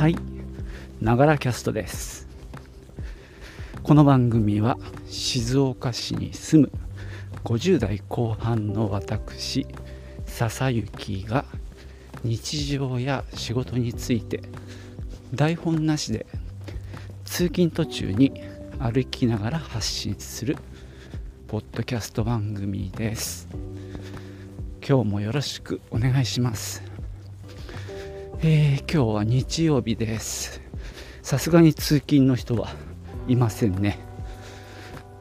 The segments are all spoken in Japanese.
はい。ながらキャストです。この番組は静岡市に住む50代後半の私笹幸が日常や仕事について台本なしで通勤途中に歩きながら発信するポッドキャスト番組です。今日もよろしくお願いします。えー、今日は日曜日です。さすがに通勤の人はいませんね。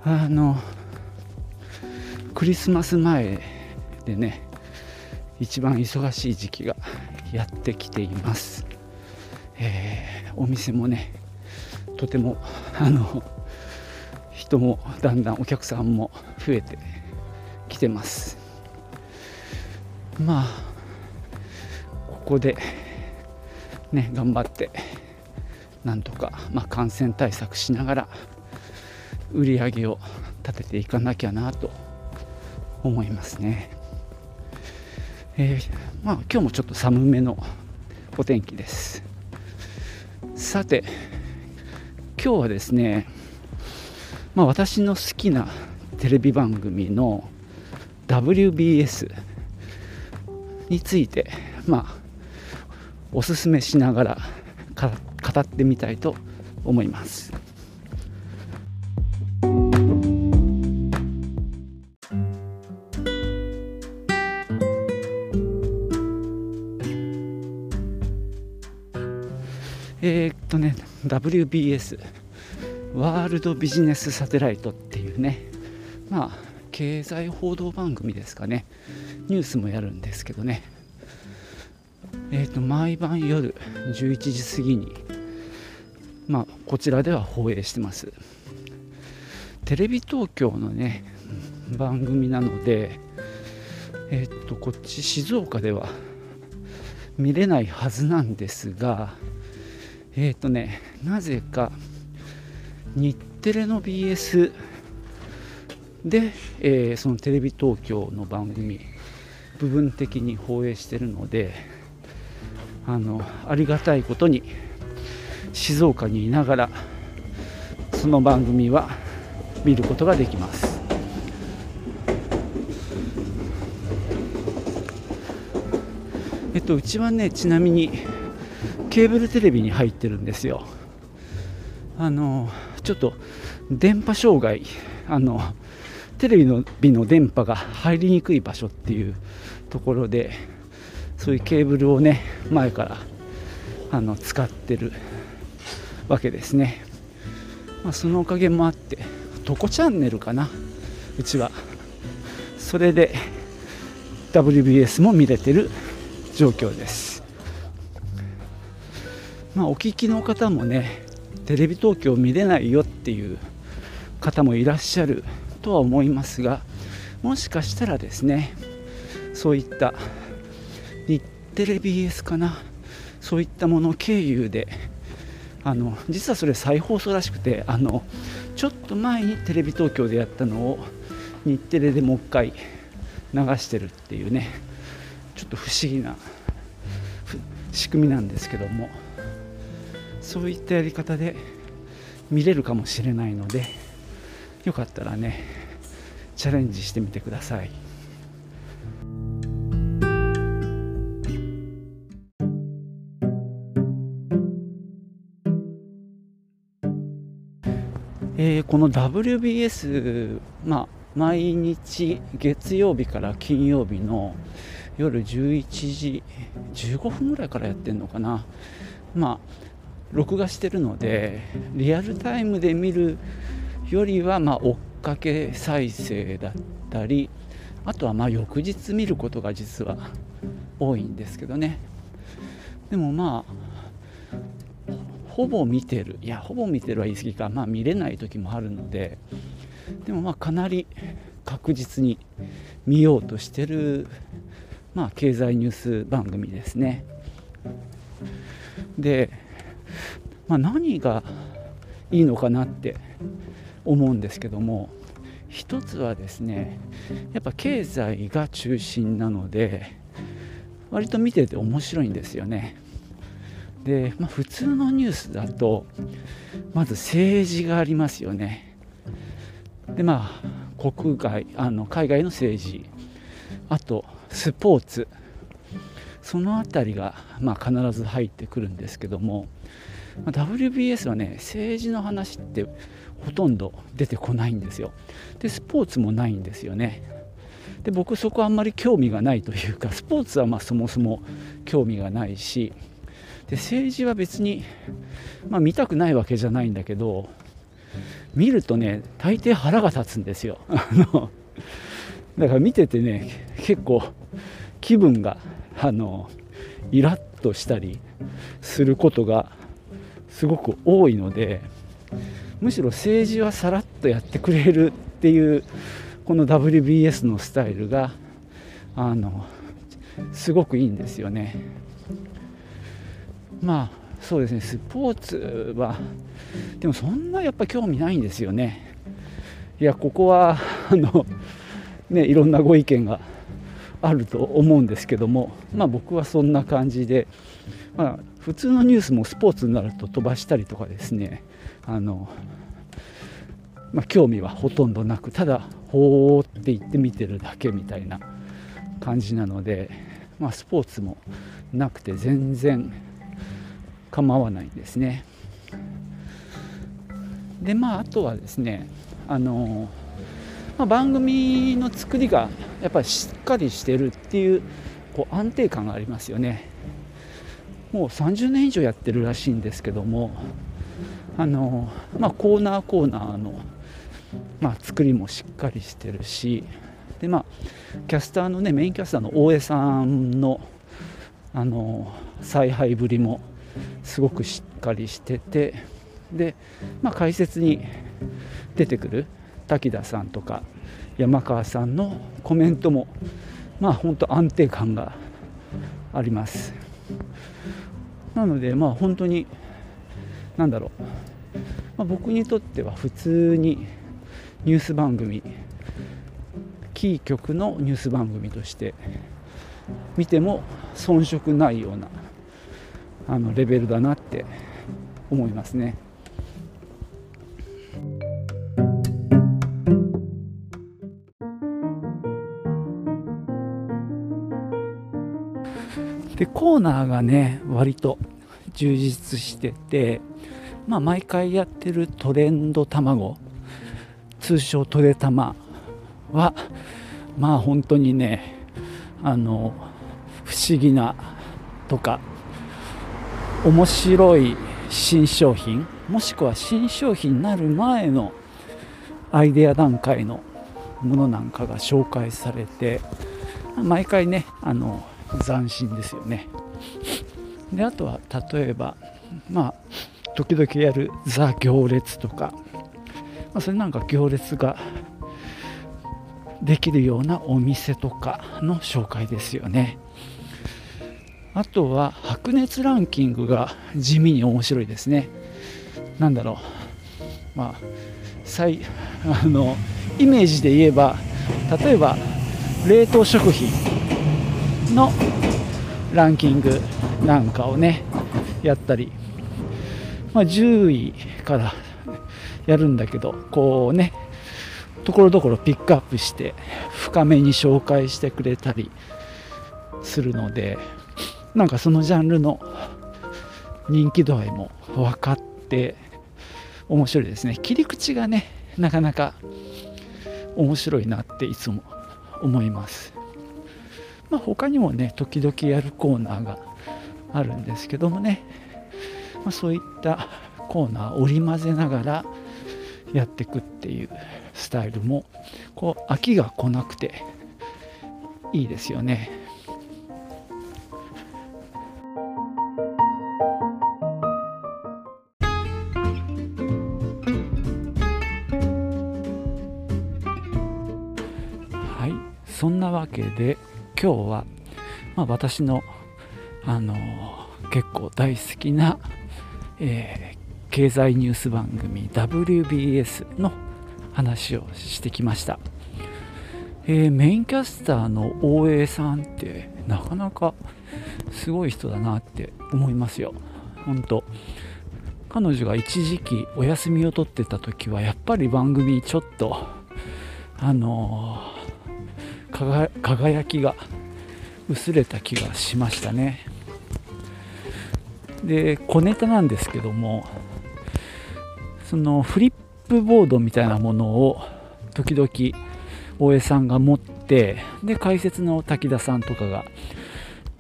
あのクリスマス前でね一番忙しい時期がやってきています、えー、お店もねとてもあの人もだんだんお客さんも増えてきてます。まあここでね頑張ってなんとか、まあ、感染対策しながら売り上げを立てていかなきゃなと思いますね。えー、まあ、今日もちょっと寒めのお天気です。さて今日はですね、まあ、私の好きなテレビ番組の WBS について、まあ、おすすめしながら語ってみたいと思います。えー、っとね WBS ワールドビジネスサテライトっていうねまあ経済報道番組ですかねニュースもやるんですけどねえーと、毎晩夜11時過ぎに、まあ、こちらでは放映してます。テレビ東京のね番組なのでえっ、ー、とこっち静岡では見れないはずなんですがえっ、ー、とねなぜか日テレの BS で、えー、そのテレビ東京の番組部分的に放映してるのであのありがたいことに静岡にいながらその番組は見ることができます。えっとうちはねちなみにケーブルテレビに入ってるんですよ。あのちょっと電波障害あのテレビのビの電波が入りにくい場所っていうところでそういうケーブルをね前からあの使ってるわけですね、まあ、そのおかげもあってどこチャンネルかなうちは。それで WBS も見れてる状況です。まあお聞きの方もねテレビ東京見れないよっていう方もいらっしゃるとは思いますがもしかしたらですねそういった日テレ BS かな。そういったもの経由で。あの実はそれ再放送らしくてあのちょっと前にテレビ東京でやったのを日テレでもう一回流してるっていうね。ちょっと不思議な仕組みなんですけども。そういったやり方で見れるかもしれないのでよかったらねチャレンジしてみてください。えー、この WBS、まあ、毎日月曜日から金曜日の夜11時15分ぐらいからやってるのかな、まあ、録画してるのでリアルタイムで見るよりは、まあ、追っかけ再生だったりあとはまあ翌日見ることが実は多いんですけどね。でもまあほぼ見てる。いやほぼ見てるは言い過ぎか。まあ見れない時もあるので。でもまあかなり確実に見ようとしてるまあ経済ニュース番組ですね。で、まあ、何がいいのかなって思うんですけども一つはですねやっぱ経済が中心なので割と見てて面白いんですよね。で、まあ、普通のニュースだとまず政治がありますよね。でまあ国外あの海外の政治。あとスポーツ。その辺りが、まあ、必ず入ってくるんですけども、ま、WBS はね政治の話ってほとんど出てこないんですよ。でスポーツもないんですよね。で僕そこはあんまり興味がないというかスポーツはまあそもそも興味がないしで政治は別に、まあ、見たくないわけじゃないんだけど見るとね大抵腹が立つんですよ だから見ててね結構気分があのイラッとしたりすることがすごく多いのでむしろ政治はさらっとやってくれるっていうこの WBS のスタイルがあのすごくいいんですよね。まあそうですねスポーツはでもそんなやっぱ興味ないんですよね。いやここはあのねいろんなご意見があると思うんですけどもまあ僕はそんな感じでまあ普通のニュースもスポーツになると飛ばしたりとかですねあのまあ、興味はほとんどなくただほーって言って見てるだけみたいな感じなので、まあ、スポーツもなくて全然構わないんですね。でまああとはですねあの、まあ、番組の作りがやっぱりしっかりしてるっていうこう安定感がありますよね。もう30年以上やってるらしいんですけどもあの、まあ、コーナーコーナーの、まあ、作りもしっかりしてるしで、まあ、キャスターのねメインキャスターの大江さんのあの采配ぶりもすごくしっかりしててで、まあ、解説に出てくる滝田さんとか山川さんのコメントもまあ本当安定感があります。なのでまあ本当に何だろう、まあ、僕にとっては普通にニュース番組キー局のニュース番組として見ても遜色ないようなあのレベルだなって思いますね。でコーナーがね割と充実してて、まあ、毎回やってるトレンド卵通称トレタマはまあ本当にねあの不思議なとか面白い新商品もしくは新商品になる前のアイデア段階のものなんかが紹介されて毎回ねあの斬新ですよね。であとは例えばまあ時々やる「ザ行列」とか、まあ、それなんか行列ができるようなお店とかの紹介ですよね。あとは白熱ランキングが地味に面白いですね。なんだろう。まあ最あのイメージで言えば例えば冷凍食品のランキングなんかをねやったり、まあ、10位からやるんだけどこうねところどころピックアップして深めに紹介してくれたりするのでなんかそのジャンルの人気度合いも分かって面白いですね。切り口がねなかなか面白いなっていつも思います。まあ他にもね時々やるコーナーがあるんですけどもね、まあ、そういったコーナー織り交ぜながらやっていくっていうスタイルもこう飽きが来なくていいですよね。けで今日は、まあ、私の、あの結構大好きな、えー、経済ニュース番組 WBS の話をしてきました、えー、メインキャスターの大江さんってなかなかすごい人だなって思いますよ。本当。彼女が一時期お休みを取ってた時はやっぱり番組ちょっとあのー、輝きが薄れた気がしましたね。で小ネタなんですけどもそのフリップボードみたいなものを時々大江さんが持ってで解説の滝田さんとかが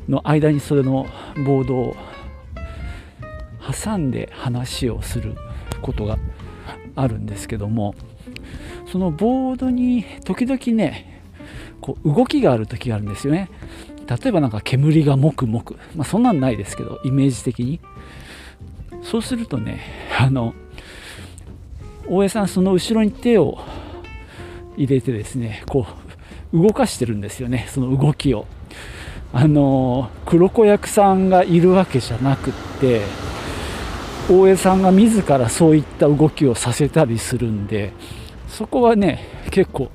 の間にそれのボードを挟んで話をすることがあるんですけどもそのボードに時々ねこう動きがある時があるんですよね。例えばなんか煙がもくもく、まあ、そんなんないですけどイメージ的に。そうするとね あの大江さんその後ろに手を入れてですねこう動かしてるんですよね。その動きを。あの黒子役さんがいるわけじゃなくって大江さんが自らそういった動きをさせたりするんでそこはね結構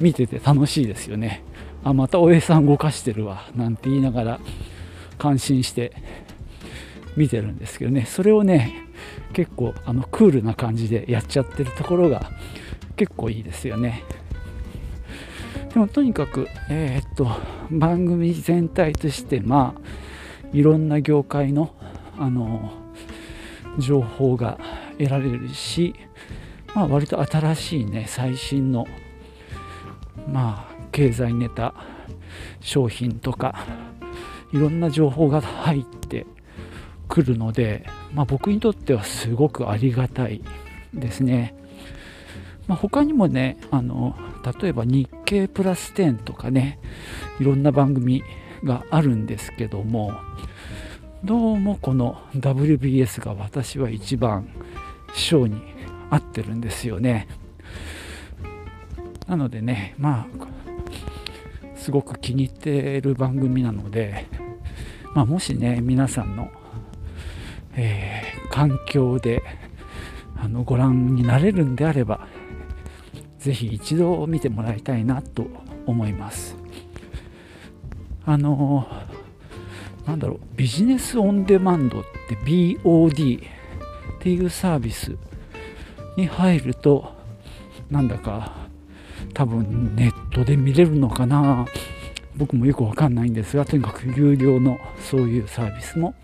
見てて楽しいですよね。あまた大江さん動かしてるわなんて言いながら感心して見てるんですけどね。それをね結構あのクールな感じでやっちゃってるところが結構いいですよね。でもとにかくえー、っと番組全体としてまあいろんな業界のあの情報が得られるし、まあ、割と新しいね最新のまあ経済ネタ商品とかいろんな情報が入ってくるので、まあ、僕にとってはすごくありがたいですね。まあ、他にもねあの例えば日経プラス10とかねいろんな番組があるんですけどもどうもこの WBS が私は一番賞に合ってるんですよねなのでねまあすごく気に入っている番組なので、まあ、もしね皆さんの、えー、環境であのご覧になれるんであればぜひ一度見てもらいたいなと思います。あのなんだろうビジネスオンデマンドって BOD っていうサービスに入るとなんだか多分ネットで見れるのかな。僕もよくわかんないんですがとにかく有料のそういうサービスも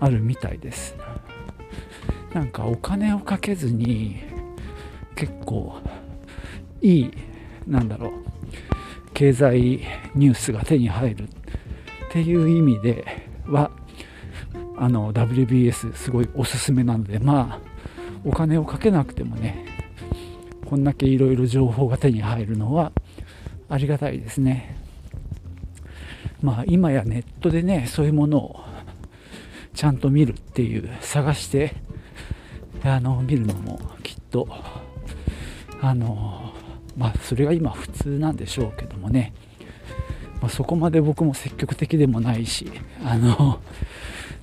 あるみたいです。なんかお金をかけずに結構いいなんだろう経済ニュースが手に入るっていう意味ではあの WBS すごいおすすめなのでまあお金をかけなくてもねこんだけいろいろ情報が手に入るのはありがたいですね。まあ今やネットでねそういうものをちゃんと見るっていう探してあの見るのもきっとあのまあそれが今普通なんでしょうけどもね。まあ、そこまで僕も積極的でもないしあの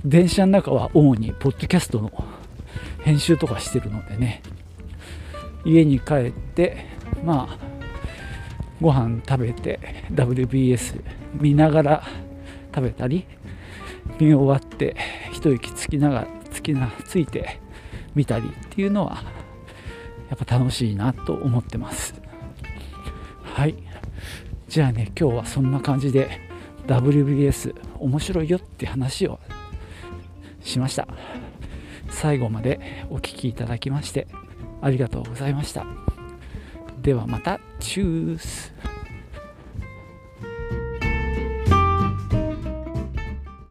電車の中は主にポッドキャストの編集とかしてるのでね。家に帰ってまあご飯食べて WBS 見ながら食べたり見終わって一息つきながらつきなついて見たりっていうのはやっぱ楽しいなと思ってます。はい。じゃあね今日はそんな感じで WBS 面白いよって話をしました。最後までお聴きいただきましてありがとうございました。ではまた。チュース。